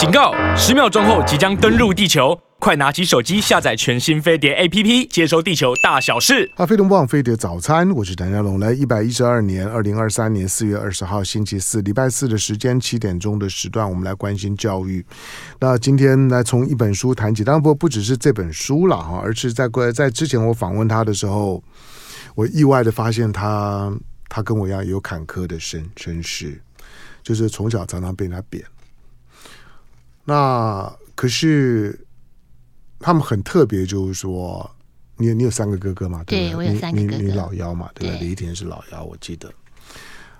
警告！十秒钟后即将登陆地球，快拿起手机下载全新飞碟 APP，接收地球大小事。啊，飞龙网飞碟早餐，我是谭家龙。来，一百一十二年二零二三年四月二十号星期四，礼拜四的时间七点钟的时段，我们来关心教育。那今天来从一本书谈起，当然不不只是这本书了哈，而是在过在之前我访问他的时候，我意外的发现他他跟我一样有坎坷的身身世。就是从小常常被人家贬，那可是他们很特别，就是说，你你有三个哥哥嘛？对，对我有三个哥哥，你你老幺嘛？对不对？李一婷是老幺，我记得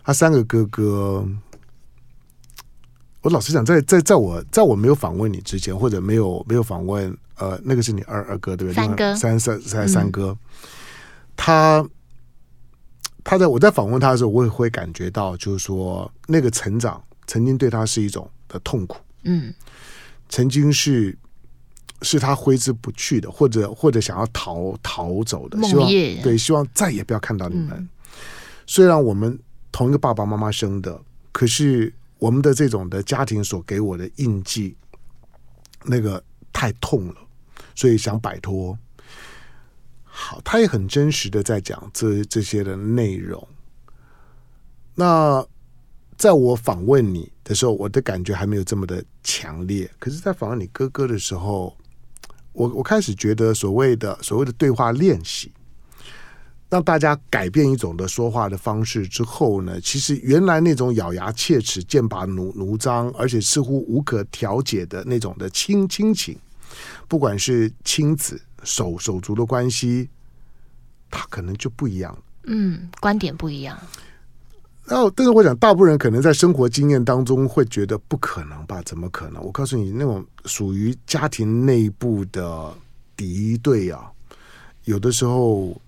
他三个哥哥。我老实讲，在在在我在我没有访问你之前，或者没有没有访问呃，那个是你二二哥对不对？三哥，三三三三哥，嗯、他。他在我在访问他的时候，我也会感觉到，就是说那个成长曾经对他是一种的痛苦，嗯，曾经是是他挥之不去的，或者或者想要逃逃走的，希望对，希望再也不要看到你们。嗯、虽然我们同一个爸爸妈妈生的，可是我们的这种的家庭所给我的印记，那个太痛了，所以想摆脱。好，他也很真实的在讲这这些的内容。那在我访问你的时候，我的感觉还没有这么的强烈。可是，在访问你哥哥的时候，我我开始觉得所谓的所谓的对话练习，让大家改变一种的说话的方式之后呢，其实原来那种咬牙切齿、剑拔弩弩张，而且似乎无可调解的那种的亲亲情，不管是亲子。手手足的关系，他可能就不一样。嗯，观点不一样。然后，但是我想，大部分人可能在生活经验当中会觉得不可能吧？怎么可能？我告诉你，那种属于家庭内部的敌对啊，有的时候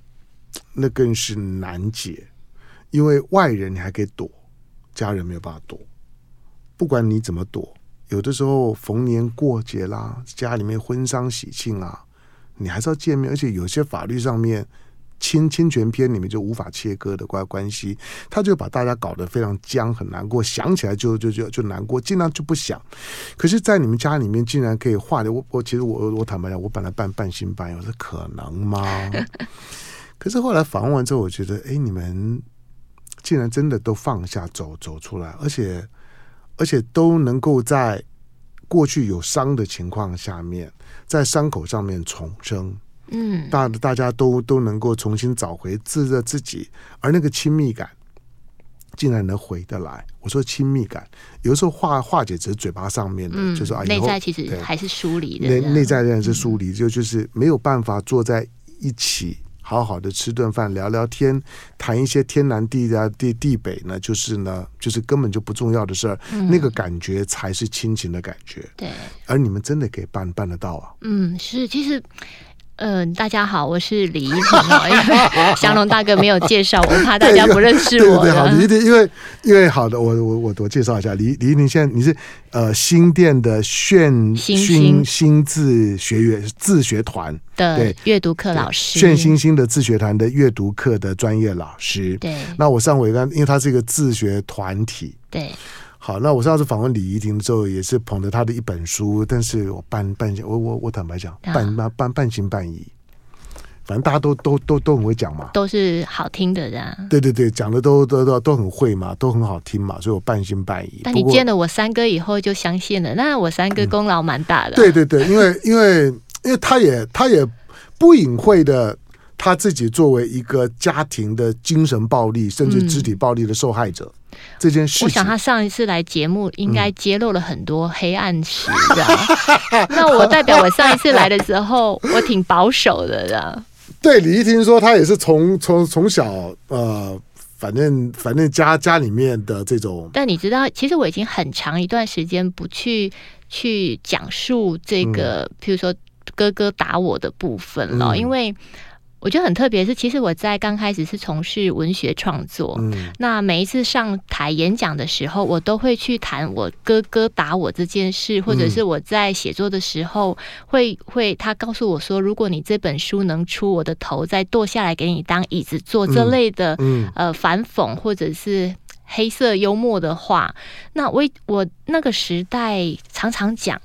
那更是难解，因为外人你还可以躲，家人没有办法躲。不管你怎么躲，有的时候逢年过节啦，家里面婚丧喜庆啊。你还是要见面，而且有些法律上面侵侵权篇里面就无法切割的关关系，他就把大家搞得非常僵，很难过，想起来就就就就难过，尽量就不想。可是，在你们家里面竟然可以化的，我我其实我我坦白讲，我本来半半信半疑，我说可能吗？可是后来访问完之后，我觉得，哎，你们竟然真的都放下走走出来，而且而且都能够在过去有伤的情况下面。在伤口上面重生，嗯，大大家都都能够重新找回自热自己，而那个亲密感竟然能回得来。我说亲密感，有时候化化解只是嘴巴上面的，嗯、就是啊，内在其实还是疏离的，内内在仍然是疏离，就就是没有办法坐在一起。好好的吃顿饭，聊聊天，谈一些天南地啊地地北呢，就是呢，就是根本就不重要的事儿，嗯、那个感觉才是亲情的感觉。对，而你们真的可以办办得到啊？嗯，是，其实。嗯、呃，大家好，我是李依婷。祥龙大哥没有介绍，我怕大家不认识我。对，对，对，好，李依婷，因为因为好的，我我我我介绍一下，李李依婷，现在你是呃新店的炫星星字学院自学团的阅读课老师，炫星星的自学团的阅读课的专业老师。对，那我上回刚，因为他是一个自学团体。对。好，那我上次访问李怡婷的时候，也是捧着她的一本书，但是我半半我我我坦白讲，半半半半信半疑。反正大家都都都都很会讲嘛，都是好听的，这样。对对对，讲的都都都都很会嘛，都很好听嘛，所以我半信半疑。但你见了我三哥以后就相信了，那我三哥功劳蛮大的。嗯。对对对，因为因为因为他也他也不隐晦的。他自己作为一个家庭的精神暴力甚至肢体暴力的受害者，嗯、这件事情，我想他上一次来节目应该揭露了很多黑暗史，这样。那我代表我上一次来的时候，我挺保守的，这样。对，李一听说他也是从从从小呃，反正反正家家里面的这种。但你知道，其实我已经很长一段时间不去去讲述这个，譬、嗯、如说哥哥打我的部分了，嗯、因为。我觉得很特别，是其实我在刚开始是从事文学创作，嗯，那每一次上台演讲的时候，我都会去谈我哥哥打我这件事，或者是我在写作的时候，会会他告诉我说，如果你这本书能出，我的头再剁下来给你当椅子坐，这类的，呃，反讽或者是。黑色幽默的话。那我我那个时代常常讲。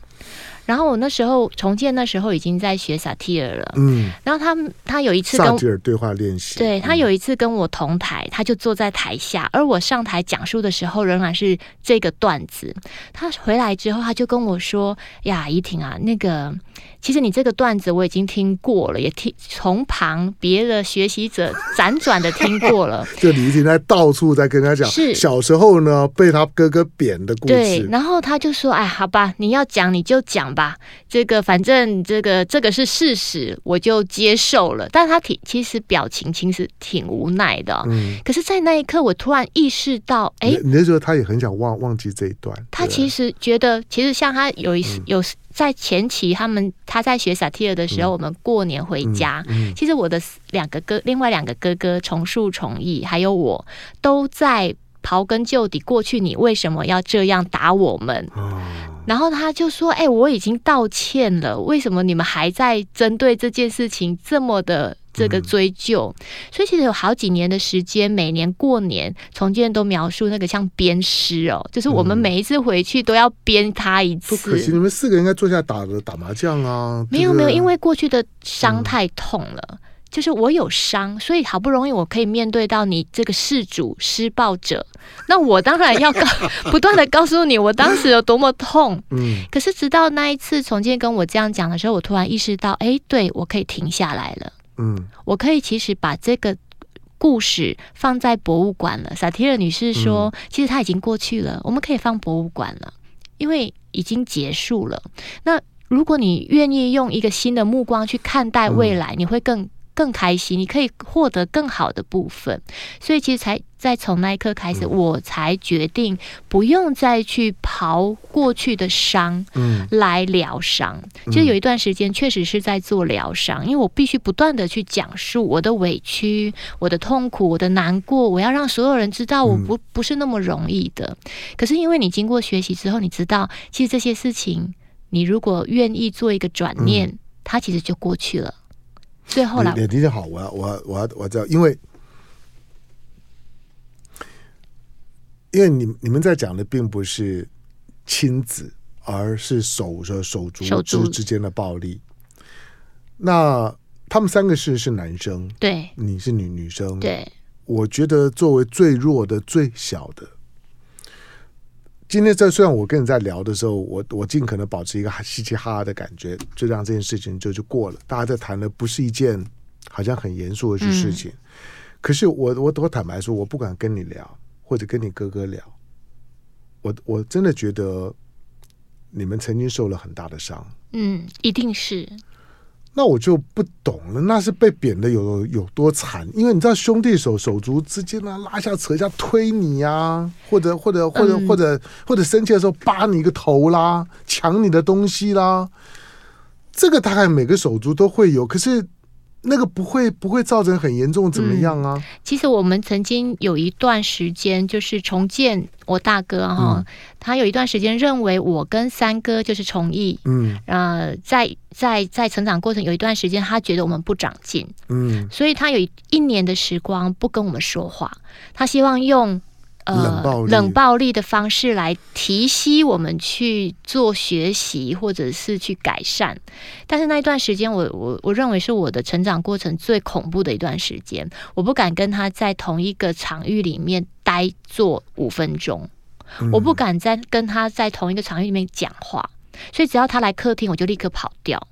然后我那时候重建那时候已经在学萨提尔了，嗯，然后他他有一次跟萨提尔对话练习，对他有一次跟我同台，他就坐在台下，而我上台讲述的时候仍然是这个段子。他回来之后，他就跟我说：“呀，怡婷啊，那个。”其实你这个段子我已经听过了，也听从旁别的学习者辗转的听过了。就李怡婷在到处在跟他讲，是小时候呢被他哥哥贬的故事。对，然后他就说：“哎，好吧，你要讲你就讲吧，这个反正这个这个是事实，我就接受了。”但是他挺其实表情其实挺无奈的。嗯。可是，在那一刻，我突然意识到，哎，你那时候他也很想忘忘记这一段。他其实觉得，其实像他有一有。嗯在前期，他们他在学萨提尔的时候，我们过年回家。嗯其实我的两个哥，另外两个哥哥重树重义，还有我，都在刨根究底。过去你为什么要这样打我们？哦、然后他就说：“哎、欸，我已经道歉了，为什么你们还在针对这件事情这么的？”这个追究，所以其实有好几年的时间，每年过年，重建都描述那个像鞭尸哦，就是我们每一次回去都要鞭他一次。可惜你们四个应该坐下打个打麻将啊。没有没有，因为过去的伤太痛了，嗯、就是我有伤，所以好不容易我可以面对到你这个事主施暴者，那我当然要告 不断的告诉你我当时有多么痛。嗯，可是直到那一次重建跟我这样讲的时候，我突然意识到，哎，对，我可以停下来了。嗯，我可以其实把这个故事放在博物馆了。萨提尔女士说，其实它已经过去了，我们可以放博物馆了，因为已经结束了。那如果你愿意用一个新的目光去看待未来，你会更。更开心，你可以获得更好的部分，所以其实才在从那一刻开始，嗯、我才决定不用再去刨过去的伤，嗯，来疗伤。就有一段时间确实是在做疗伤，因为我必须不断的去讲述我的委屈、我的痛苦、我的难过，我要让所有人知道我不不是那么容易的。可是因为你经过学习之后，你知道，其实这些事情，你如果愿意做一个转念，它其实就过去了。最后来，你你好，我要我要我要我知道，因为因为你你们在讲的并不是亲子，而是手着手足之之间的暴力。那他们三个是是男生，对，你是女女生，对。我觉得作为最弱的、最小的。今天在虽然我跟你在聊的时候，我我尽可能保持一个嘻嘻哈哈的感觉，就让这件事情就就过了。大家在谈的不是一件好像很严肃的事情，嗯、可是我我我坦白说，我不敢跟你聊，或者跟你哥哥聊，我我真的觉得你们曾经受了很大的伤。嗯，一定是。那我就不懂了，那是被贬的有有多惨？因为你知道兄弟手手足之间呢，拉下扯下推你呀、啊，或者或者或者、嗯、或者或者生气的时候扒你一个头啦，抢你的东西啦，这个大概每个手足都会有，可是。那个不会不会造成很严重怎么样啊？嗯，其实我们曾经有一段时间，就是重建我大哥哈，嗯、他有一段时间认为我跟三哥就是重义，嗯，呃，在在在成长过程有一段时间，他觉得我们不长进，嗯，所以他有一年的时光不跟我们说话，他希望用。呃，冷暴力的方式来提息我们去做学习，或者是去改善。但是那一段时间我，我我我认为是我的成长过程最恐怖的一段时间。我不敢跟他在同一个场域里面待坐五分钟，嗯、我不敢再跟他在同一个场域里面讲话。所以只要他来客厅，我就立刻跑掉。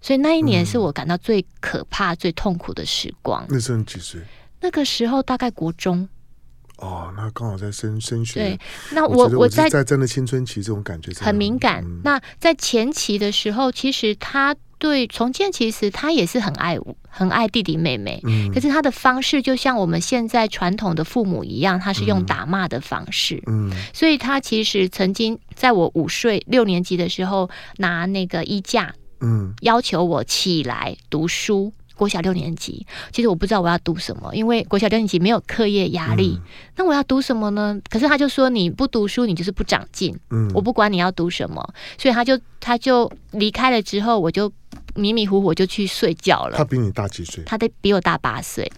所以那一年是我感到最可怕、最痛苦的时光。那时候你几岁？那个时候大概国中。哦，那刚好在升升学。对，那我我，在在真的青春期，这种感觉很敏感。嗯、那在前期的时候，其实他对重建，其实他也是很爱很爱弟弟妹妹。嗯、可是他的方式就像我们现在传统的父母一样，他是用打骂的方式。嗯，所以他其实曾经在我五岁六年级的时候拿那个衣架，嗯，要求我起来读书。国小六年级，其实我不知道我要读什么，因为国小六年级没有课业压力。嗯、那我要读什么呢？可是他就说你不读书，你就是不长进。嗯，我不管你要读什么，所以他就他就离开了之后，我就迷迷糊糊就去睡觉了。他比你大几岁？他得比我大八岁。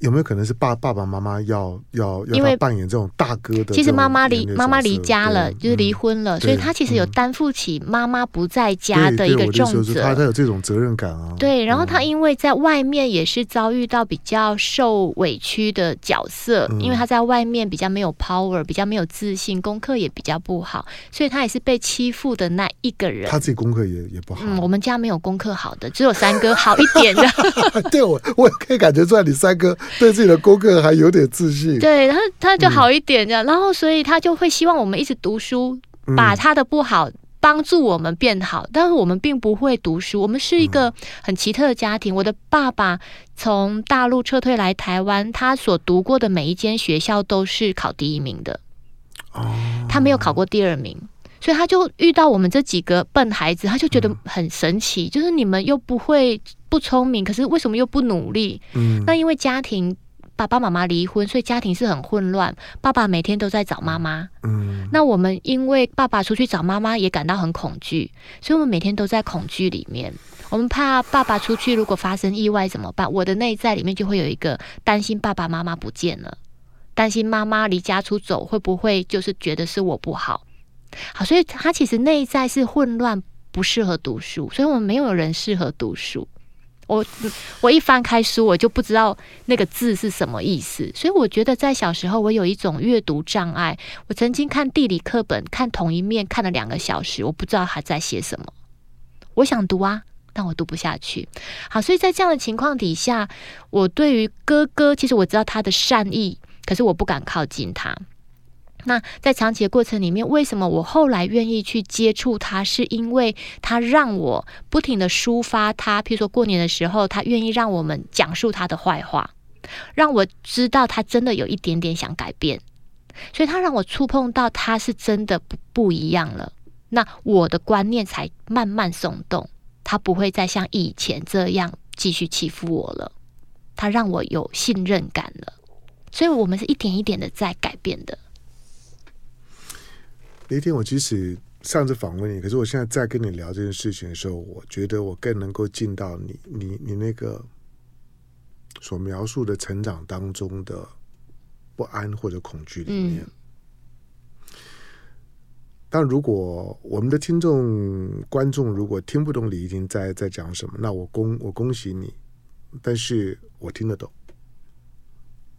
有没有可能是爸爸爸妈妈要要因为要他扮演这种大哥的？其实妈妈离妈妈离家了，就是离婚婚了，嗯所以他其实有担负起妈妈不在家的一个重责。他他有这种责任感啊。对，然后他因为在外面也是遭遇到比较受委屈的角色，嗯、因为他在外面比较没有 power，比较没有自信，功课也比较不好，所以他也是被欺负的那一个人。他自己功课也也不好。嗯，我们家没有功课好的，只有三哥好一点的。对我，我也可以感觉出来，你三哥 对自己的功课还有点自信。对，然后他就好一点这样，嗯、然后所以他就会希望我们一直读书，把他的不好帮助我们变好。嗯、但是我们并不会读书，我们是一个很奇特的家庭。我的爸爸从大陆撤退来台湾，他所读过的每一间学校都是考第一名的。哦，他没有考过第二名。所以他就遇到我们这几个笨孩子，他就觉得很神奇，嗯、就是你们又不会不聪明，可是为什么又不努力？嗯，那因为家庭爸爸妈妈离婚，所以家庭是很混乱。爸爸每天都在找妈妈，嗯，那我们因为爸爸出去找妈妈也感到很恐惧，所以我们每天都在恐惧里面。我们怕爸爸出去如果发生意外怎么办？我的内在里面就会有一个担心爸爸妈妈不见了，担心妈妈离家出走会不会就是觉得是我不好。好，所以他其实内在是混乱，不适合读书，所以我们没有人适合读书。我 我一翻开书，我就不知道那个字是什么意思，所以我觉得在小时候我有一种阅读障碍。我曾经看地理课本，看同一面看了两个小时，我不知道他在写什么。我想读啊，但我读不下去。好，所以在这样的情况底下，我对于哥哥，其实我知道他的善意，可是我不敢靠近他。那在长期的过程里面，为什么我后来愿意去接触他？是因为他让我不停的抒发他，譬如说过年的时候，他愿意让我们讲述他的坏话，让我知道他真的有一点点想改变，所以他让我触碰到他是真的不不一样了。那我的观念才慢慢松动，他不会再像以前这样继续欺负我了，他让我有信任感了，所以我们是一点一点的在改变的。那天我即使上次访问你，可是我现在在跟你聊这件事情的时候，我觉得我更能够进到你、你、你那个所描述的成长当中的不安或者恐惧里面。嗯、但如果我们的听众、观众如果听不懂李怡婷在在讲什么，那我恭我恭喜你，但是我听得懂，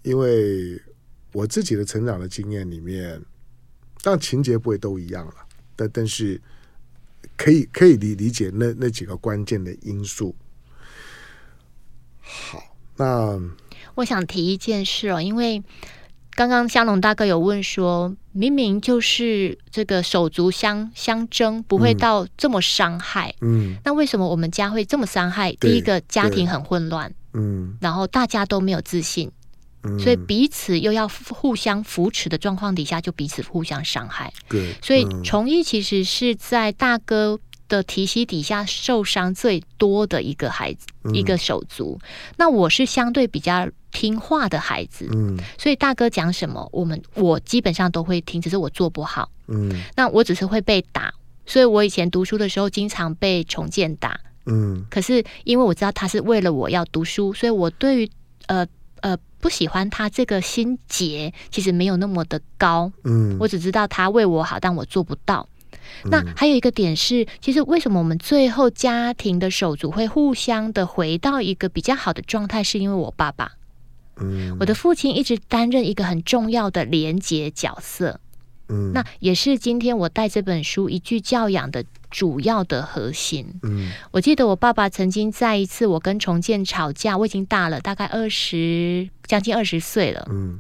因为我自己的成长的经验里面。当然情节不会都一样了，但但是可以可以理理解那那几个关键的因素。好，那我想提一件事哦，因为刚刚香龙大哥有问说，明明就是这个手足相相争，不会到这么伤害，嗯，那为什么我们家会这么伤害？第一个家庭很混乱，嗯，然后大家都没有自信。所以彼此又要互相扶持的状况底下，就彼此互相伤害。对，所以崇义其实是在大哥的提携底下受伤最多的一个孩子，一个手足。那我是相对比较听话的孩子，嗯，所以大哥讲什么，我们我基本上都会听，只是我做不好，嗯，那我只是会被打。所以我以前读书的时候，经常被重建打，嗯，可是因为我知道他是为了我要读书，所以我对于呃。呃，不喜欢他这个心结，其实没有那么的高。嗯，我只知道他为我好，但我做不到。嗯、那还有一个点是，其实为什么我们最后家庭的手足会互相的回到一个比较好的状态，是因为我爸爸。嗯，我的父亲一直担任一个很重要的连接角色。嗯，那也是今天我带这本书一句教养的。主要的核心，嗯，我记得我爸爸曾经在一次我跟重建吵架，我已经大了，大概二十，将近二十岁了，嗯，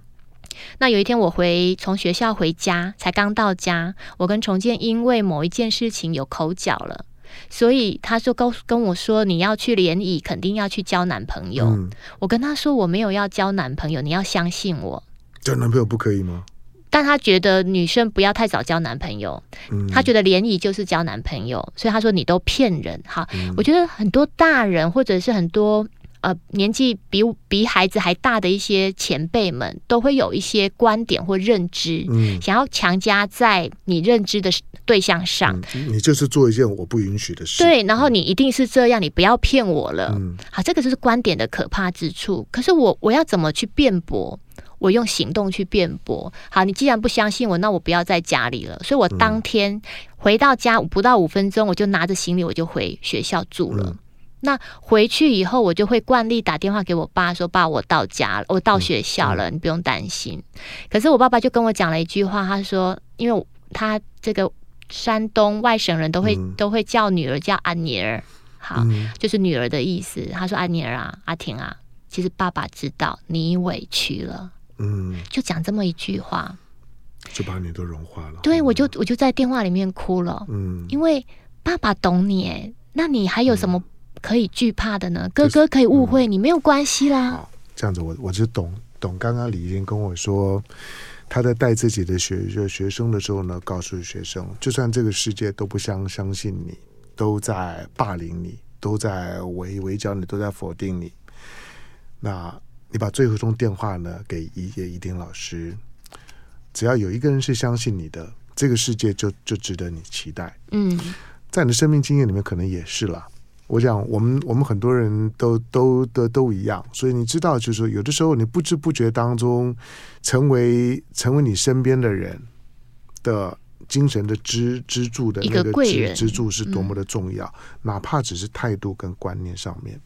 那有一天我回从学校回家，才刚到家，我跟重建因为某一件事情有口角了，所以他就跟跟我说，你要去联谊，肯定要去交男朋友。嗯，我跟他说我没有要交男朋友，你要相信我，交男朋友不可以吗？但他觉得女生不要太早交男朋友，嗯、他觉得联谊就是交男朋友，所以他说你都骗人。好，嗯、我觉得很多大人或者是很多呃年纪比比孩子还大的一些前辈们，都会有一些观点或认知，嗯，想要强加在你认知的对象上。嗯，你就是做一件我不允许的事。对，然后你一定是这样，你不要骗我了。嗯，好，这个就是观点的可怕之处。可是我我要怎么去辩驳？我用行动去辩驳。好，你既然不相信我，那我不要在家里了。所以我当天回到家不到五分钟，我就拿着行李我就回学校住了。嗯、那回去以后，我就会惯例打电话给我爸说：“爸，我到家了，我到学校了，嗯、你不用担心。”可是我爸爸就跟我讲了一句话，他说：“因为他这个山东外省人都会、嗯、都会叫女儿叫阿妮儿，好，嗯、就是女儿的意思。”他说：“阿妮儿啊，阿婷啊，其实爸爸知道你委屈了。”嗯，就讲这么一句话，就把你都融化了。对，我就我就在电话里面哭了。嗯，因为爸爸懂你，哎，那你还有什么可以惧怕的呢？嗯、哥哥可以误会、嗯、你，没有关系啦。这样子我我就懂懂。刚刚李怡婷跟我说，他在带自己的学就学生的时候呢，告诉学生，就算这个世界都不相相信你，都在霸凌你，都在围围剿你，都在否定你，那。你把最后一通电话呢给一叶一丁老师，只要有一个人是相信你的，这个世界就就值得你期待。嗯，在你的生命经验里面，可能也是了。我想，我们我们很多人都都都都一样，所以你知道，就是说，有的时候你不知不觉当中，成为成为你身边的人的精神的支支柱的那个支支柱是多么的重要，嗯、哪怕只是态度跟观念上面。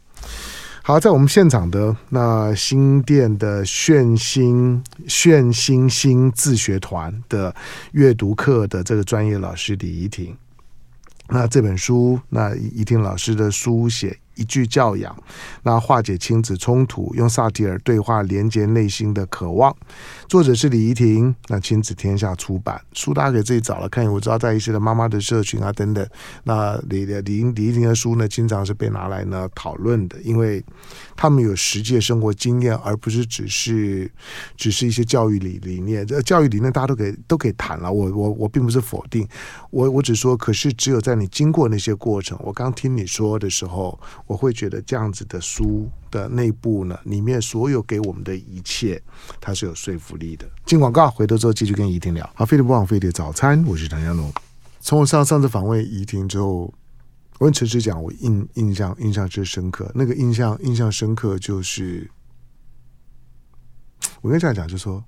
好，在我们现场的那新店的炫星炫星星自学团的阅读课的这个专业老师李怡婷，那这本书，那怡婷老师的书写。一句教养，那化解亲子冲突，用萨提尔对话连接内心的渴望。作者是李怡婷，那亲子天下出版书，大家给自己找了看。我知道在一些的妈妈的社群啊等等，那李李李怡婷的书呢，经常是被拿来呢讨论的，因为他们有实际生活经验，而不是只是只是一些教育理理念。这教育理念大家都可以都可以谈了，我我我并不是否定，我我只说，可是只有在你经过那些过程，我刚听你说的时候。我会觉得这样子的书的内部呢，里面所有给我们的一切，它是有说服力的。进广告，回头之后继续跟怡婷聊。好，飞碟不枉费的早餐，我是唐湘龙。从我上上次访问怡婷之后，我跟陈实讲，我印印象印象之深刻。那个印象印象深刻就是，我跟这样讲，就说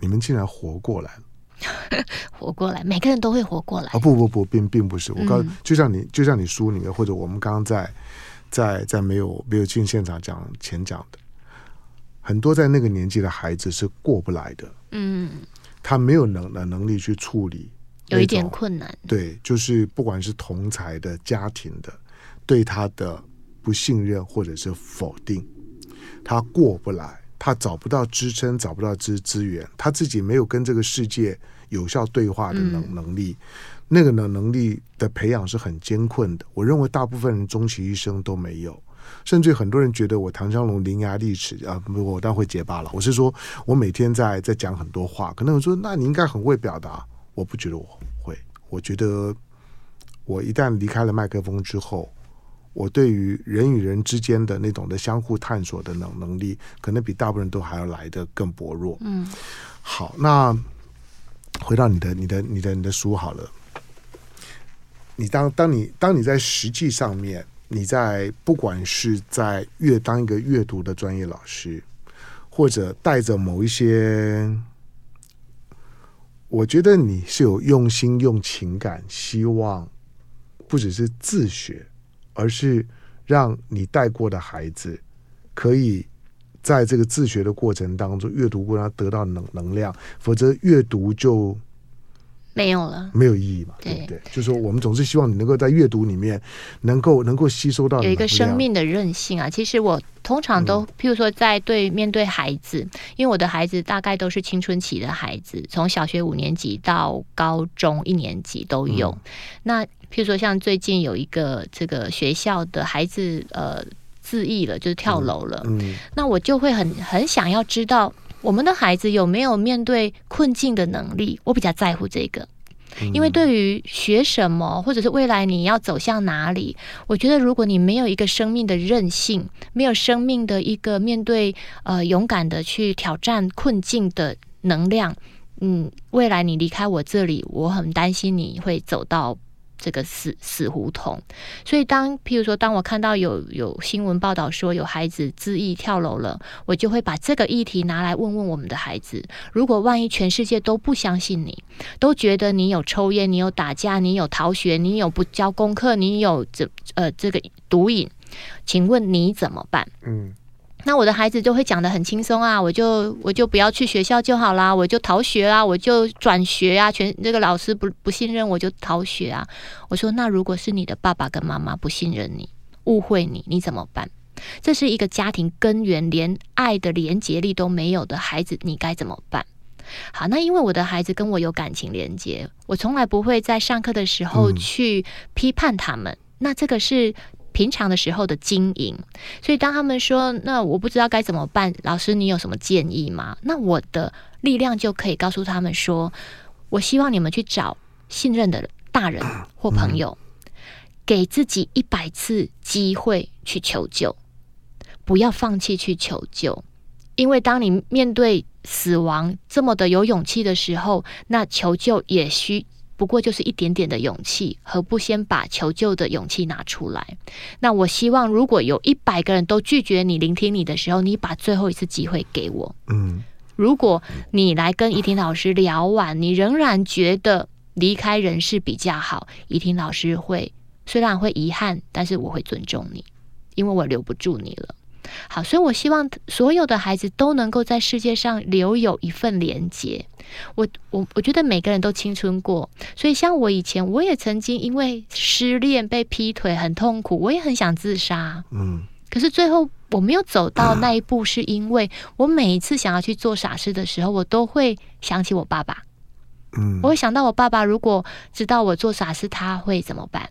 你们竟然活过来了。活过来，每个人都会活过来。啊，不不不，并并不是。我告诉，就像你，就像你书里面，或者我们刚刚在在在没有没有进现场讲前讲的，很多在那个年纪的孩子是过不来的。嗯，他没有能能能力去处理，有一点困难。对，就是不管是同才的家庭的对他的不信任或者是否定，他过不来。他找不到支撑，找不到资资源，他自己没有跟这个世界有效对话的能能力，嗯、那个能能力的培养是很艰困的。我认为大部分人终其一生都没有，甚至很多人觉得我唐湘龙伶牙俐齿啊，我当然会结巴了。我是说我每天在在讲很多话，可能我说那你应该很会表达，我不觉得我会，我觉得我一旦离开了麦克风之后。我对于人与人之间的那种的相互探索的能能力，可能比大部分人都还要来的更薄弱。嗯，好，那回到你的、你的、你的、你的书好了。你当当你当你在实际上面，你在不管是在阅当一个阅读的专业老师，或者带着某一些，我觉得你是有用心、用情感，希望不只是自学。而是让你带过的孩子，可以在这个自学的过程当中，阅读过程得到能能量，否则阅读就没有了，没有意义嘛，对，不对？就是说，我们总是希望你能够在阅读里面，能够能够吸收到有一个生命的韧性啊。其实我通常都，譬如说，在对面对孩子，嗯、因为我的孩子大概都是青春期的孩子，从小学五年级到高中一年级都有，嗯、那。譬如说，像最近有一个这个学校的孩子，呃，自缢了，就是跳楼了。嗯，嗯，那我就会很很想要知道，我们的孩子有没有面对困境的能力？我比较在乎这个。因为对于学什么，或者是未来你要走向哪里，我觉得如果你没有一个生命的韧性，没有生命的一个面对呃勇敢的去挑战困境的能量，嗯，未来你离开我这里，我很担心你会走到。这个死死胡同，所以当譬如说，当我看到有有新闻报道说有孩子自缢跳楼了，我就会把这个议题拿来问问我们的孩子。如果万一全世界都不相信你，都觉得你有抽烟、你有打架、你有逃学、你有不交功课、你有这呃这个毒瘾，请问你怎么办？嗯。那我的孩子就会讲得很轻松啊，我就我就不要去学校就好啦，我就逃学啊，我就转学啊，全这个老师不不信任我就逃学啊。我说，那如果是你的爸爸跟妈妈不信任你，误会你，你怎么办？这是一个家庭根源连爱的连结力都没有的孩子，你该怎么办？好，那因为我的孩子跟我有感情连接，我从来不会在上课的时候去批判他们。嗯、那这个是。平常的时候的经营，所以当他们说“那我不知道该怎么办”，老师你有什么建议吗？那我的力量就可以告诉他们说：“我希望你们去找信任的大人或朋友，给自己一百次机会去求救，不要放弃去求救，因为当你面对死亡这么的有勇气的时候，那求救也需。”不过就是一点点的勇气，何不先把求救的勇气拿出来？那我希望，如果有一百个人都拒绝你、聆听你的时候，你把最后一次机会给我。嗯，如果你来跟怡婷老师聊完，你仍然觉得离开人世比较好，怡婷老师会虽然会遗憾，但是我会尊重你，因为我留不住你了。好，所以我希望所有的孩子都能够在世界上留有一份连结。我我我觉得每个人都青春过，所以像我以前，我也曾经因为失恋被劈腿很痛苦，我也很想自杀。嗯，可是最后我没有走到那一步，是因为我每一次想要去做傻事的时候，我都会想起我爸爸。嗯，我会想到我爸爸如果知道我做傻事，他会怎么办？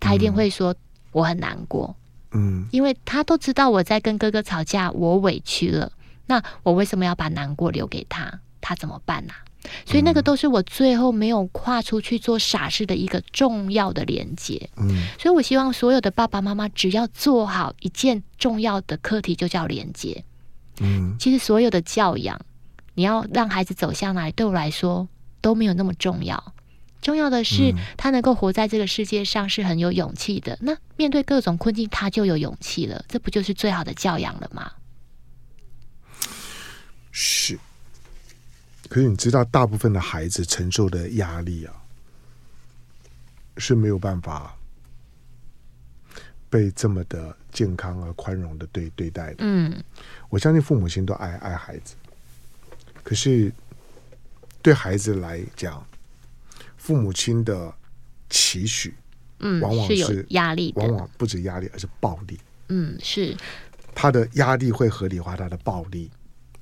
他一定会说我很难过。嗯，因为他都知道我在跟哥哥吵架，我委屈了，那我为什么要把难过留给他？他怎么办呢、啊？所以那个都是我最后没有跨出去做傻事的一个重要的连接。嗯，所以我希望所有的爸爸妈妈只要做好一件重要的课题，就叫连接。嗯，其实所有的教养，你要让孩子走向哪里，对我来说都没有那么重要。重要的是，他能够活在这个世界上是很有勇气的。那面对各种困境，他就有勇气了。这不就是最好的教养了吗？是。可是你知道，大部分的孩子承受的压力啊，是没有办法被这么的健康而宽容的对对待的。嗯，我相信父母亲都爱爱孩子，可是对孩子来讲。父母亲的期许，嗯，往往是，压力，往往不止压力，而是暴力。嗯，是他的压力会合理化他的暴力。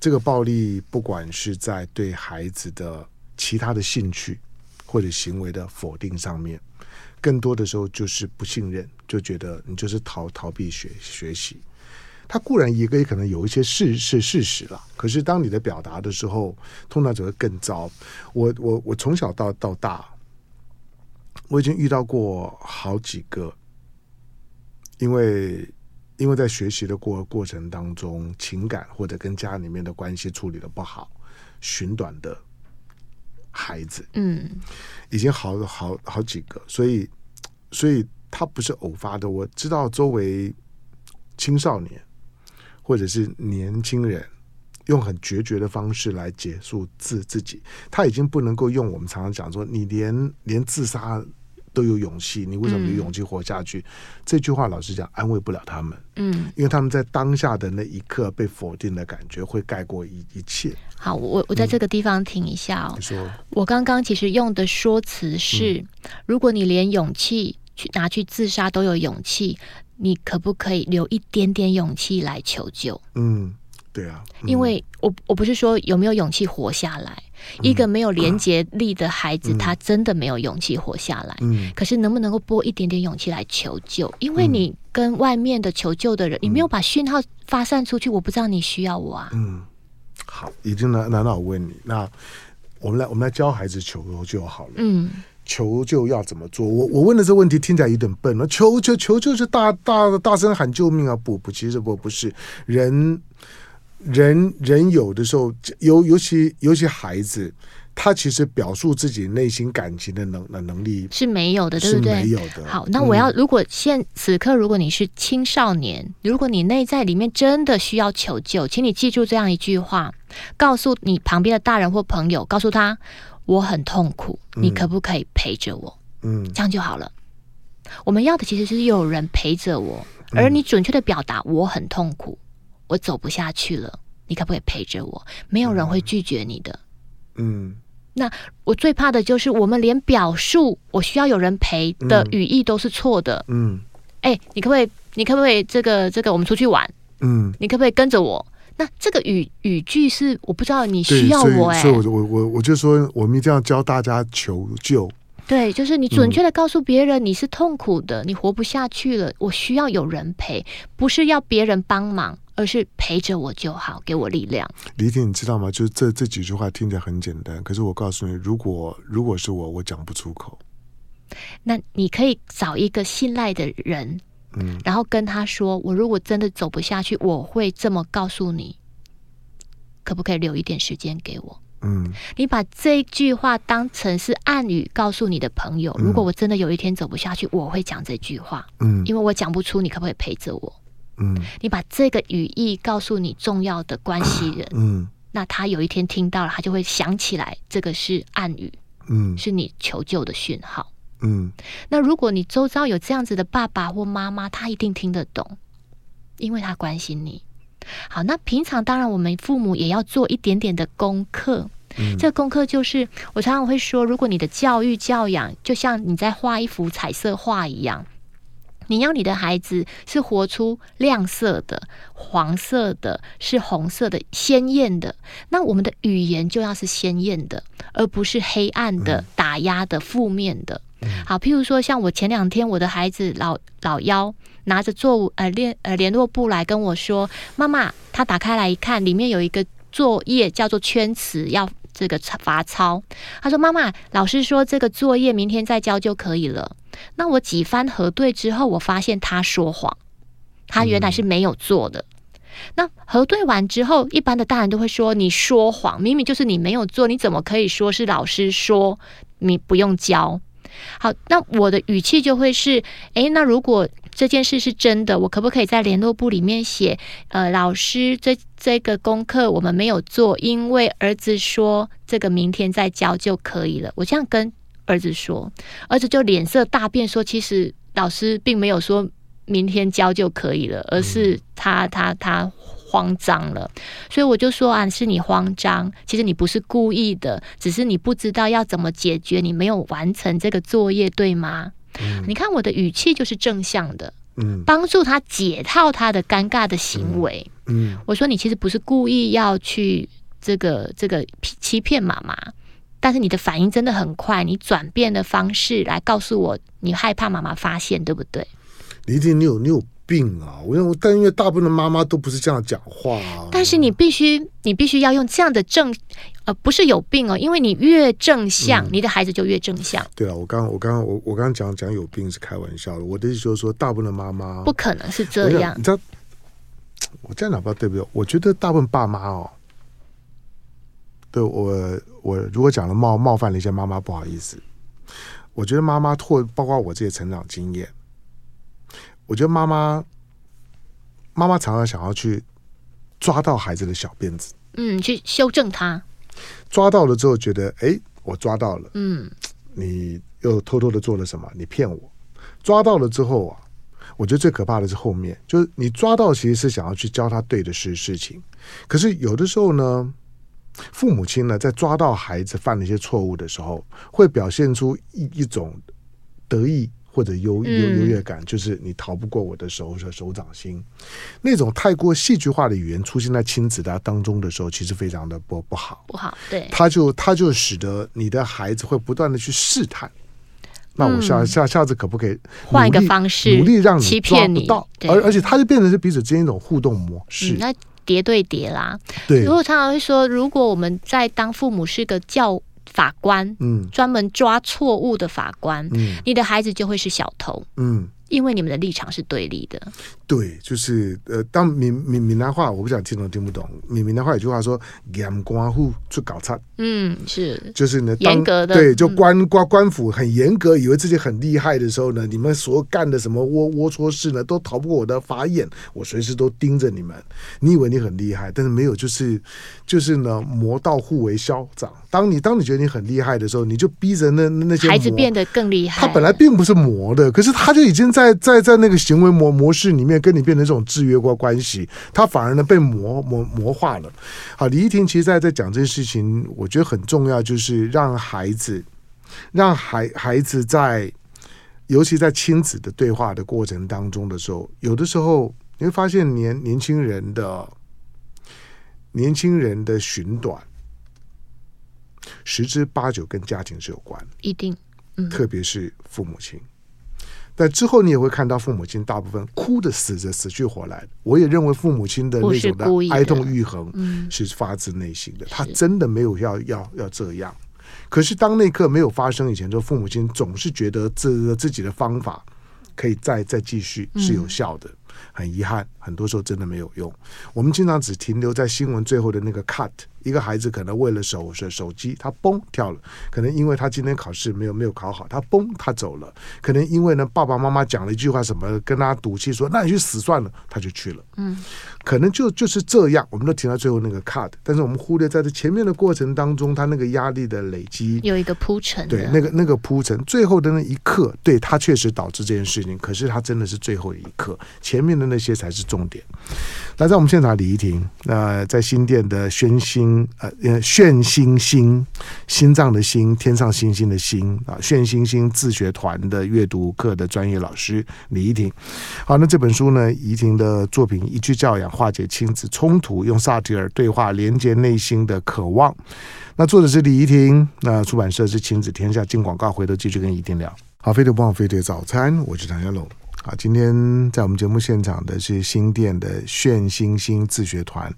这个暴力，不管是在对孩子的其他的兴趣或者行为的否定上面，更多的时候就是不信任，就觉得你就是逃逃避学学习。他固然一个也可能有一些事是事实了，可是当你的表达的时候，通常只会更糟。我我我从小到到大，我已经遇到过好几个，因为因为在学习的过过程当中，情感或者跟家里面的关系处理的不好，寻短的孩子，嗯，已经好好好几个，所以所以他不是偶发的。我知道周围青少年。或者是年轻人用很决绝的方式来结束自自己，他已经不能够用我们常常讲说，你连连自杀都有勇气，你为什么有勇气活下去？嗯、这句话老实讲安慰不了他们，嗯，因为他们在当下的那一刻被否定的感觉会盖过一一切。好，我我在这个地方停一下哦。嗯、你说，我刚刚其实用的说辞是，嗯、如果你连勇气去拿去自杀都有勇气。你可不可以留一点点勇气来求救？嗯，对啊，嗯、因为我我不是说有没有勇气活下来，嗯、一个没有连接力的孩子，嗯、他真的没有勇气活下来。嗯，可是能不能够拨一点点勇气来求救？因为你跟外面的求救的人，嗯、你没有把讯号发散出去，我不知道你需要我啊。嗯，好，已经难难道我问你，那我们来我们来教孩子求救好了。嗯，求救要怎么做？我我问的这个问题听起来有点笨了。求求求救是大大大声喊救命啊！不不，其实不不是人人人有的时候，尤尤其尤其孩子。他其实表述自己内心感情的能的能力是没有的，对不对？是没有的。好，那我要如果现此刻，如果你是青少年，如果你内在里面真的需要求救，请你记住这样一句话，告诉你旁边的大人或朋友，告诉他我很痛苦，你可不可以陪着我？嗯，这样就好了。我们要的其实是有人陪着我，而你准确的表达我很痛苦，我走不下去了，你可不可以陪着我？没有人会拒绝你的。嗯。那我最怕的就是我们连表述我需要有人陪的语义都是错的。嗯，哎、欸，你可不可以？你可不可以？这个这个，我们出去玩。嗯，你可不可以跟着我？那这个语语句是我不知道你需要我哎、欸，所以，我我我我就说，我们一定要教大家求救。对，就是你准确的告诉别人你是痛苦的，嗯、你活不下去了，我需要有人陪，不是要别人帮忙。而是陪着我就好，给我力量。李婷，你知道吗？就是这这几句话听起来很简单，可是我告诉你，如果如果是我，我讲不出口。那你可以找一个信赖的人，嗯，然后跟他说：“我如果真的走不下去，我会这么告诉你，可不可以留一点时间给我？”嗯，你把这句话当成是暗语，告诉你的朋友：“如果我真的有一天走不下去，我会讲这句话。”嗯，因为我讲不出，你可不可以陪着我？嗯，你把这个语义告诉你重要的关系人，嗯，那他有一天听到了，他就会想起来，这个是暗语，嗯，是你求救的讯号，嗯。那如果你周遭有这样子的爸爸或妈妈，他一定听得懂，因为他关心你。好，那平常当然我们父母也要做一点点的功课，嗯，这个功课就是我常常会说，如果你的教育教养就像你在画一幅彩色画一样。你要你的孩子是活出亮色的、黄色的、是红色的、鲜艳的，那我们的语言就要是鲜艳的，而不是黑暗的、打压的、负面的。好，譬如说，像我前两天，我的孩子老老幺拿着作呃联呃联络簿来跟我说：“妈妈，他打开来一看，里面有一个作业叫做圈词，要这个罚抄。”他说：“妈妈，老师说这个作业明天再交就可以了。”那我几番核对之后，我发现他说谎，他原来是没有做的。那核对完之后，一般的大人都会说：“你说谎，明明就是你没有做，你怎么可以说是老师说你不用交？”好，那我的语气就会是：“诶，那如果这件事是真的，我可不可以在联络簿里面写？呃，老师，这这个功课我们没有做，因为儿子说这个明天再交就可以了。”我这样跟。儿子说，儿子就脸色大变，说：“其实老师并没有说明天交就可以了，而是他他他慌张了。所以我就说啊，是你慌张，其实你不是故意的，只是你不知道要怎么解决，你没有完成这个作业，对吗？嗯，你看我的语气就是正向的，嗯，帮助他解套他的尴尬的行为。嗯，我说你其实不是故意要去这个这个欺骗妈妈。”但是你的反应真的很快，你转变的方式来告诉我，你害怕妈妈发现，对不对？李婷，你有你有病啊！我因为但因为大部分的妈妈都不是这样讲话啊。但是你必须你必须要用这样的正，呃，不是有病哦，因为你越正向，嗯、你的孩子就越正向。对啊，我刚我刚我我刚刚讲讲有病是开玩笑的，我的意思就是说，大部分的妈妈不可能是这样。你知道，我这样讲不知道对不对？我觉得大部分爸妈哦。对我，我如果讲了冒冒犯了一些妈妈，不好意思。我觉得妈妈或包括我这些成长经验，我觉得妈妈妈妈常常想要去抓到孩子的小辫子，嗯，去修正他。抓到了之后，觉得哎，我抓到了，嗯，你又偷偷的做了什么？你骗我。抓到了之后啊，我觉得最可怕的是后面，就是你抓到其实是想要去教他对的事事情，可是有的时候呢。父母亲呢，在抓到孩子犯了一些错误的时候，会表现出一一种得意或者优优优越感，就是你逃不过我的手手手掌心。那种太过戏剧化的语言出现在亲子的当中的时候，其实非常的不不好，不好。对，他就他就使得你的孩子会不断的去试探。那我下下下次可不可以换一个方式，努力让你抓不到？而而且他就变成是彼此之间一种互动模式。那叠对叠啦，对。如果常常会说，如果我们在当父母是个教法官，嗯。专门抓错误的法官，嗯。你的孩子就会是小偷，嗯。因为你们的立场是对立的。对，就是呃，当闽闽闽南话，我不想听懂听不懂。闽闽南话有句话说“严官户出搞差”，嗯，是，就是呢，严格的对，就官嗯官官府很严格，以为自己很厉害的时候呢，你们所干的什么龌龌龊事呢，都逃不过我的法眼，我随时都盯着你们。你以为你很厉害，但是没有，就是就是呢，魔道互为消长。当你当你觉得你很厉害的时候，你就逼着那那些孩子变得更厉害。他本来并不是魔的，可是他就已经在在在那个行为模模式里面跟你变成这种制约过关系，他反而呢被磨磨磨化了。好，李依婷其实在在讲这件事情，我觉得很重要，就是让孩子让孩孩子在，尤其在亲子的对话的过程当中的时候，有的时候你会发现年年轻人的年轻人的寻短。十之八九跟家庭是有关，一定，嗯，特别是父母亲。但之后你也会看到父母亲大部分哭的死着死去活来。我也认为父母亲的那种的哀痛欲横，是发自内心的。他真的没有要要要这样。可是当那一刻没有发生以前，就父母亲总是觉得这自己的方法可以再再继续是有效的。很遗憾，很多时候真的没有用。我们经常只停留在新闻最后的那个 cut。一个孩子可能为了手手手机，他嘣跳了；可能因为他今天考试没有没有考好，他嘣他走了；可能因为呢爸爸妈妈讲了一句话什么，跟他赌气说那你去死算了，他就去了。嗯，可能就就是这样。我们都停到最后那个 cut，但是我们忽略在这前面的过程当中，他那个压力的累积有一个铺陈。对，那个那个铺陈，最后的那一刻，对他确实导致这件事情。可是他真的是最后一刻，前面的那些才是重点。那，在我们现场，李怡婷，那、呃、在新店的宣心，呃，炫星星，心脏的心，天上星星的星啊，炫星星自学团的阅读课的专业老师李怡婷。好，那这本书呢，怡婷的作品《一句教养化解亲子冲突》，用萨提尔对话连接内心的渴望。那作者是李怡婷，那出版社是亲子天下。进广告，回头继续跟怡婷聊。好，飞碟不忘飞碟早餐，我是唐家龙。好，今天在我们节目现场的是新店的炫星星自学团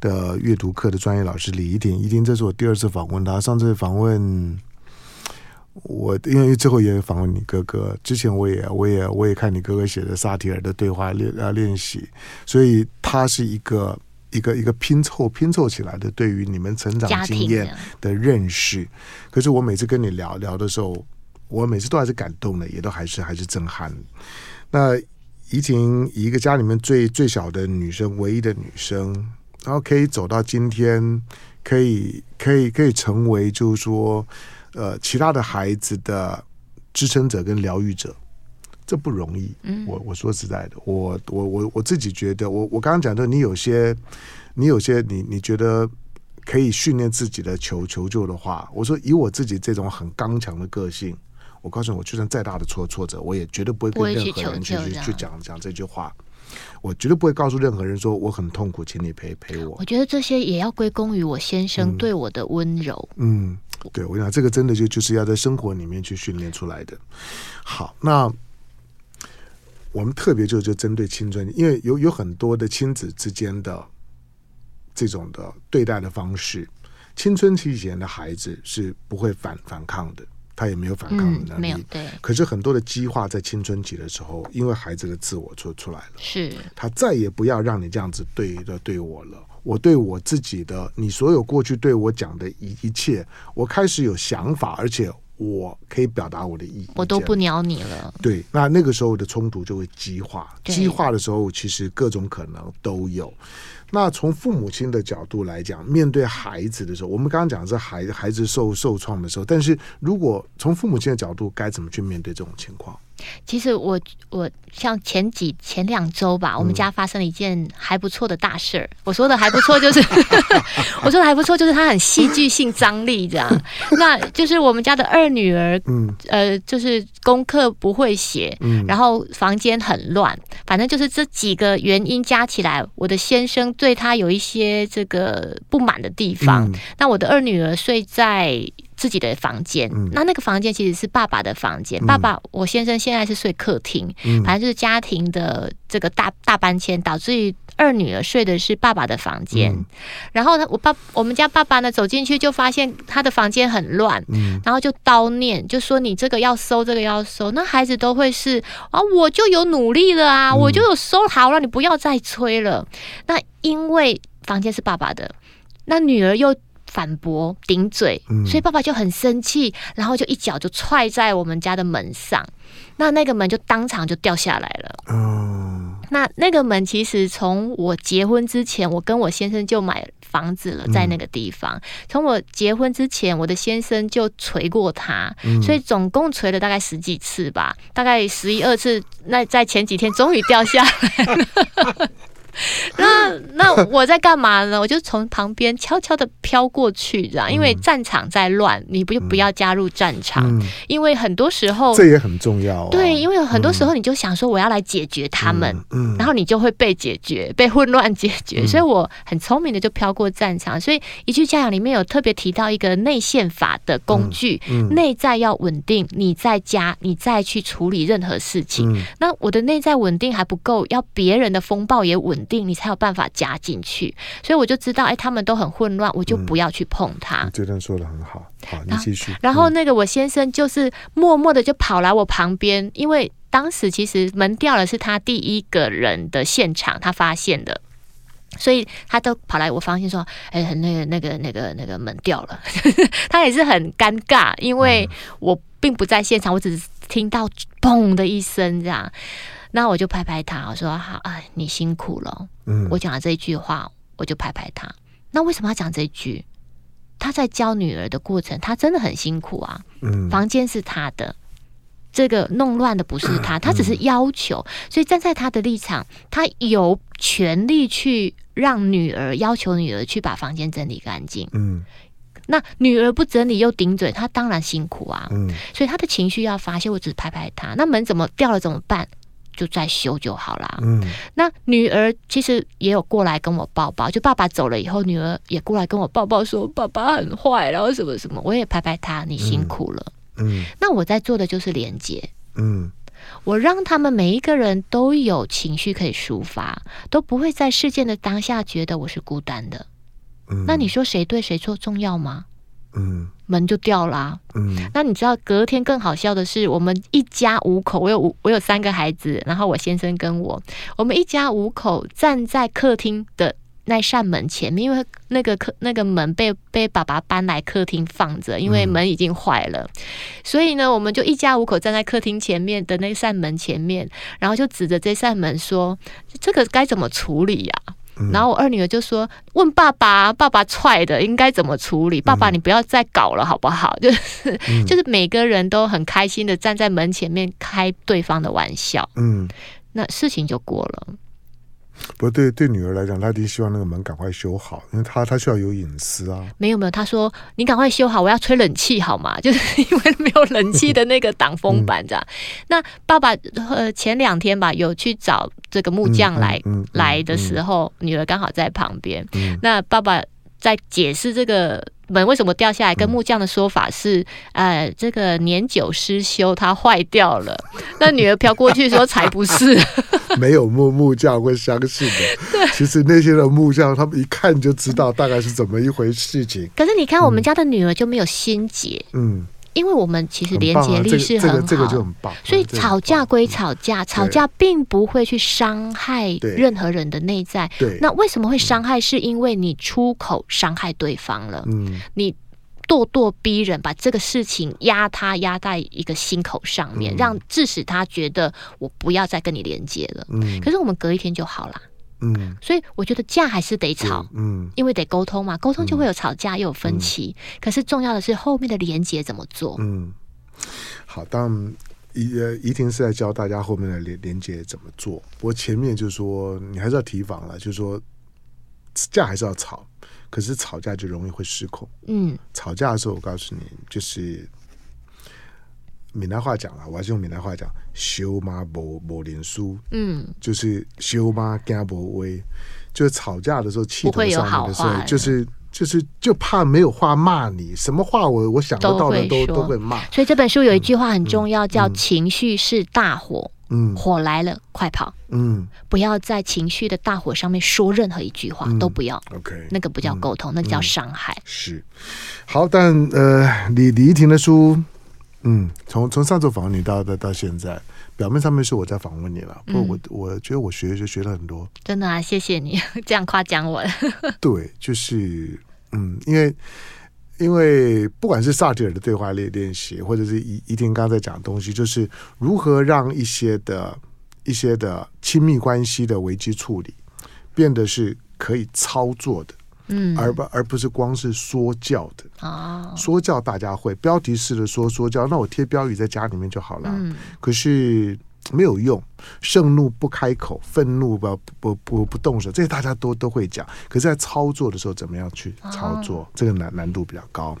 的阅读课的专业老师李怡婷。怡婷，这是我第二次访问他。上次访问我，因为最后也访问你哥哥。之前我也我也我也看你哥哥写的萨提尔的对话练啊练习，所以他是一个一个一个拼凑拼凑起来的，对于你们成长经验的认识。可是我每次跟你聊聊的时候，我每次都还是感动的，也都还是还是震撼。那怡婷一个家里面最最小的女生，唯一的女生，然后可以走到今天，可以可以可以成为，就是说，呃，其他的孩子的支撑者跟疗愈者，这不容易。嗯，我我说实在的，我我我我自己觉得，我我刚刚讲的，你有些你有些你你觉得可以训练自己的求求救的话，我说以我自己这种很刚强的个性。我告诉你，我就算再大的挫挫折，我也绝对不会跟任何人去去去讲讲这句话。我绝对不会告诉任何人说我很痛苦，请你陪陪我。我觉得这些也要归功于我先生对我的温柔。嗯，嗯，对，我想这个真的就就是要在生活里面去训练出来的。好，那我们特别就就针对青春，因为有有很多的亲子之间的这种的对待的方式，青春期以前的孩子是不会反反抗的。他也没有反抗的能力，嗯、对。可是很多的激化在青春期的时候，因为孩子的自我出出来了，是他再也不要让你这样子对的对我了。我对我自己的，你所有过去对我讲的一一切，我开始有想法，而且我可以表达我的意义，我都不鸟你了。对，那那个时候的冲突就会激化，激化的时候，其实各种可能都有。那从父母亲的角度来讲，面对孩子的时候，我们刚刚讲是孩孩子受受创的时候，但是如果从父母亲的角度，该怎么去面对这种情况？其实我我像前几前两周吧，我们家发生了一件还不错的大事儿。我说的还不错，就是 我说的还不错，就是它很戏剧性张力这样。那就是我们家的二女儿，嗯，呃，就是功课不会写，嗯，然后房间很乱，反正就是这几个原因加起来，我的先生对她有一些这个不满的地方。那我的二女儿睡在。自己的房间。嗯、那那个房间其实是爸爸的房间。嗯、爸爸，我先生现在是睡客厅。嗯、反正就是家庭的这个大大搬迁，导致于二女儿睡的是爸爸的房间。嗯、然后呢，我爸我们家爸爸呢走进去就发现他的房间很乱，嗯、然后就叨念，就说你这个要收，这个要收。那孩子都会是啊，我就有努力了啊，嗯、我就有收好了，你不要再催了。那因为房间是爸爸的，那女儿又。反驳顶嘴，所以爸爸就很生气，然后就一脚就踹在我们家的门上，那那个门就当场就掉下来了。嗯，那那个门其实从我结婚之前，我跟我先生就买房子了，在那个地方。从我结婚之前，我的先生就捶过他，所以总共捶了大概十几次吧，大概十一二次。那在前几天终于掉下来了。那那我在干嘛呢？我就从旁边悄悄的飘过去，这样，因为战场在乱，你不就不要加入战场，嗯、因为很多时候这也很重要、哦。对，因为很多时候你就想说我要来解决他们，嗯嗯、然后你就会被解决，被混乱解决。嗯、所以我很聪明的就飘过战场。所以一句教养里面有特别提到一个内线法的工具，内在要稳定，你在家你再去处理任何事情。嗯、那我的内在稳定还不够，要别人的风暴也稳定。定你才有办法加进去，所以我就知道，哎，他们都很混乱，我就不要去碰他。嗯、这段说的很好，好，你继续。然后那个我先生就是默默的就跑来我旁边，因为当时其实门掉了，是他第一个人的现场，他发现的，所以他都跑来我房间说，哎，那个那个那个那个门掉了，他也是很尴尬，因为我并不在现场，我只是听到砰的一声这样。那我就拍拍他，我说好，哎，你辛苦了。嗯，我讲了这一句话，我就拍拍他。那为什么要讲这一句？他在教女儿的过程，他真的很辛苦啊。嗯，房间是他的，这个弄乱的不是他，他只是要求。所以站在他的立场，他有权利去让女儿要求女儿去把房间整理干净。嗯，那女儿不整理又顶嘴，他当然辛苦啊。嗯，所以他的情绪要发泄，我只是拍拍他。那门怎么掉了怎么办？就再修就好啦。嗯，那女儿其实也有过来跟我抱抱，就爸爸走了以后，女儿也过来跟我抱抱，说爸爸很坏，然后什么什么，我也拍拍他，你辛苦了。嗯，嗯，那我在做的就是连接。嗯，我让他们每一个人都有情绪可以抒发，都不会在事件的当下觉得我是孤单的。嗯，那你说谁对谁错重要吗？嗯。门就掉啦、啊。嗯，那你知道隔天更好笑的是，我们一家五口，我有五，我有三个孩子，然后我先生跟我，我们一家五口站在客厅的那扇门前面，因为那个客那个门被被爸爸搬来客厅放着，因为门已经坏了，嗯、所以呢，我们就一家五口站在客厅前面的那扇门前面，然后就指着这扇门说：“这个该怎么处理呀、啊？”然后我二女儿就说：“问爸爸，爸爸踹的应该怎么处理？爸爸，你不要再搞了，好不好？” 就是就是每个人都很开心的站在门前面开对方的玩笑，嗯，那事情就过了。不对，对女儿来讲，她一定希望那个门赶快修好，因为她她需要有隐私啊。没有没有，她说你赶快修好，我要吹冷气好吗？就是因为没有冷气的那个挡风板，这样。那爸爸呃前两天吧，有去找这个木匠来、嗯嗯嗯、来的时候，女儿刚好在旁边。嗯、那爸爸在解释这个。门为什么掉下来？跟木匠的说法是，嗯、呃，这个年久失修，它坏掉了。那女儿飘过去说：“才不是，没有木木匠会相信的。对其实那些的木匠，他们一看就知道大概是怎么一回事情。可是你看，我们家的女儿就没有心结。嗯。因为我们其实连接力是很好，这个就很棒。所以吵架归吵架，吵架并不会去伤害任何人的内在。对，那为什么会伤害？是因为你出口伤害对方了。嗯，你咄咄逼人，把这个事情压他压在一个心口上面，让致使他觉得我不要再跟你连接了。嗯，可是我们隔一天就好了。嗯，所以我觉得架还是得吵，嗯，因为得沟通嘛，沟通就会有吵架又有分歧。嗯、可是重要的是后面的连接怎么做？嗯，好，当怡呃怡婷是在教大家后面的连连接怎么做。不过前面就是说你还是要提防了，就是说架还是要吵，可是吵架就容易会失控。嗯，吵架的时候我告诉你，就是。闽南话讲了，我还是用闽南话讲，修妈无无脸书，嗯，就是修妈惊无威，就是吵架的时候气头上面的时候，就是就是就怕没有话骂你，什么话我我想得到的都都，会骂。所以这本书有一句话很重要，嗯、叫“情绪是大火”。嗯，火来了，快跑！嗯，不要在情绪的大火上面说任何一句话，嗯、都不要。OK，那个不叫沟通，嗯、那叫伤害。嗯、是，好，但呃，李李怡婷的书，嗯，从从上次访问你到到到现在，表面上面是我在访问你了，不过我、嗯、我觉得我学就学了很多。真的啊，谢谢你这样夸奖我。对，就是嗯，因为。因为不管是萨提尔的对话练练习，或者是一一定刚才讲的东西，就是如何让一些的一些的亲密关系的危机处理变得是可以操作的，嗯，而不而不是光是说教的啊，说教大家会标题式的说说教，那我贴标语在家里面就好了，嗯，可是。没有用，盛怒不开口，愤怒不不不不动手，这些大家都都会讲。可是，在操作的时候，怎么样去操作？哦、这个难难度比较高。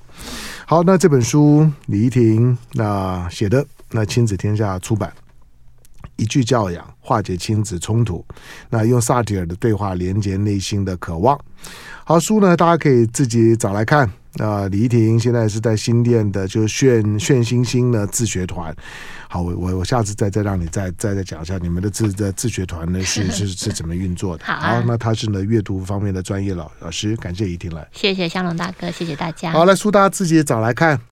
好，那这本书李怡婷那写的，那亲子天下出版，一句教养化解亲子冲突，那用萨提尔的对话连接内心的渴望。好，书呢，大家可以自己找来看。啊、呃，李怡婷现在是在新店的，就是炫炫星星的自学团。好，我我我下次再再让你再再再讲一下你们的自的自学团呢是 是是怎么运作的。好，那他是呢阅读方面的专业老老师，感谢怡婷了，谢谢香龙大哥，谢谢大家。好，来书大家自己找来看。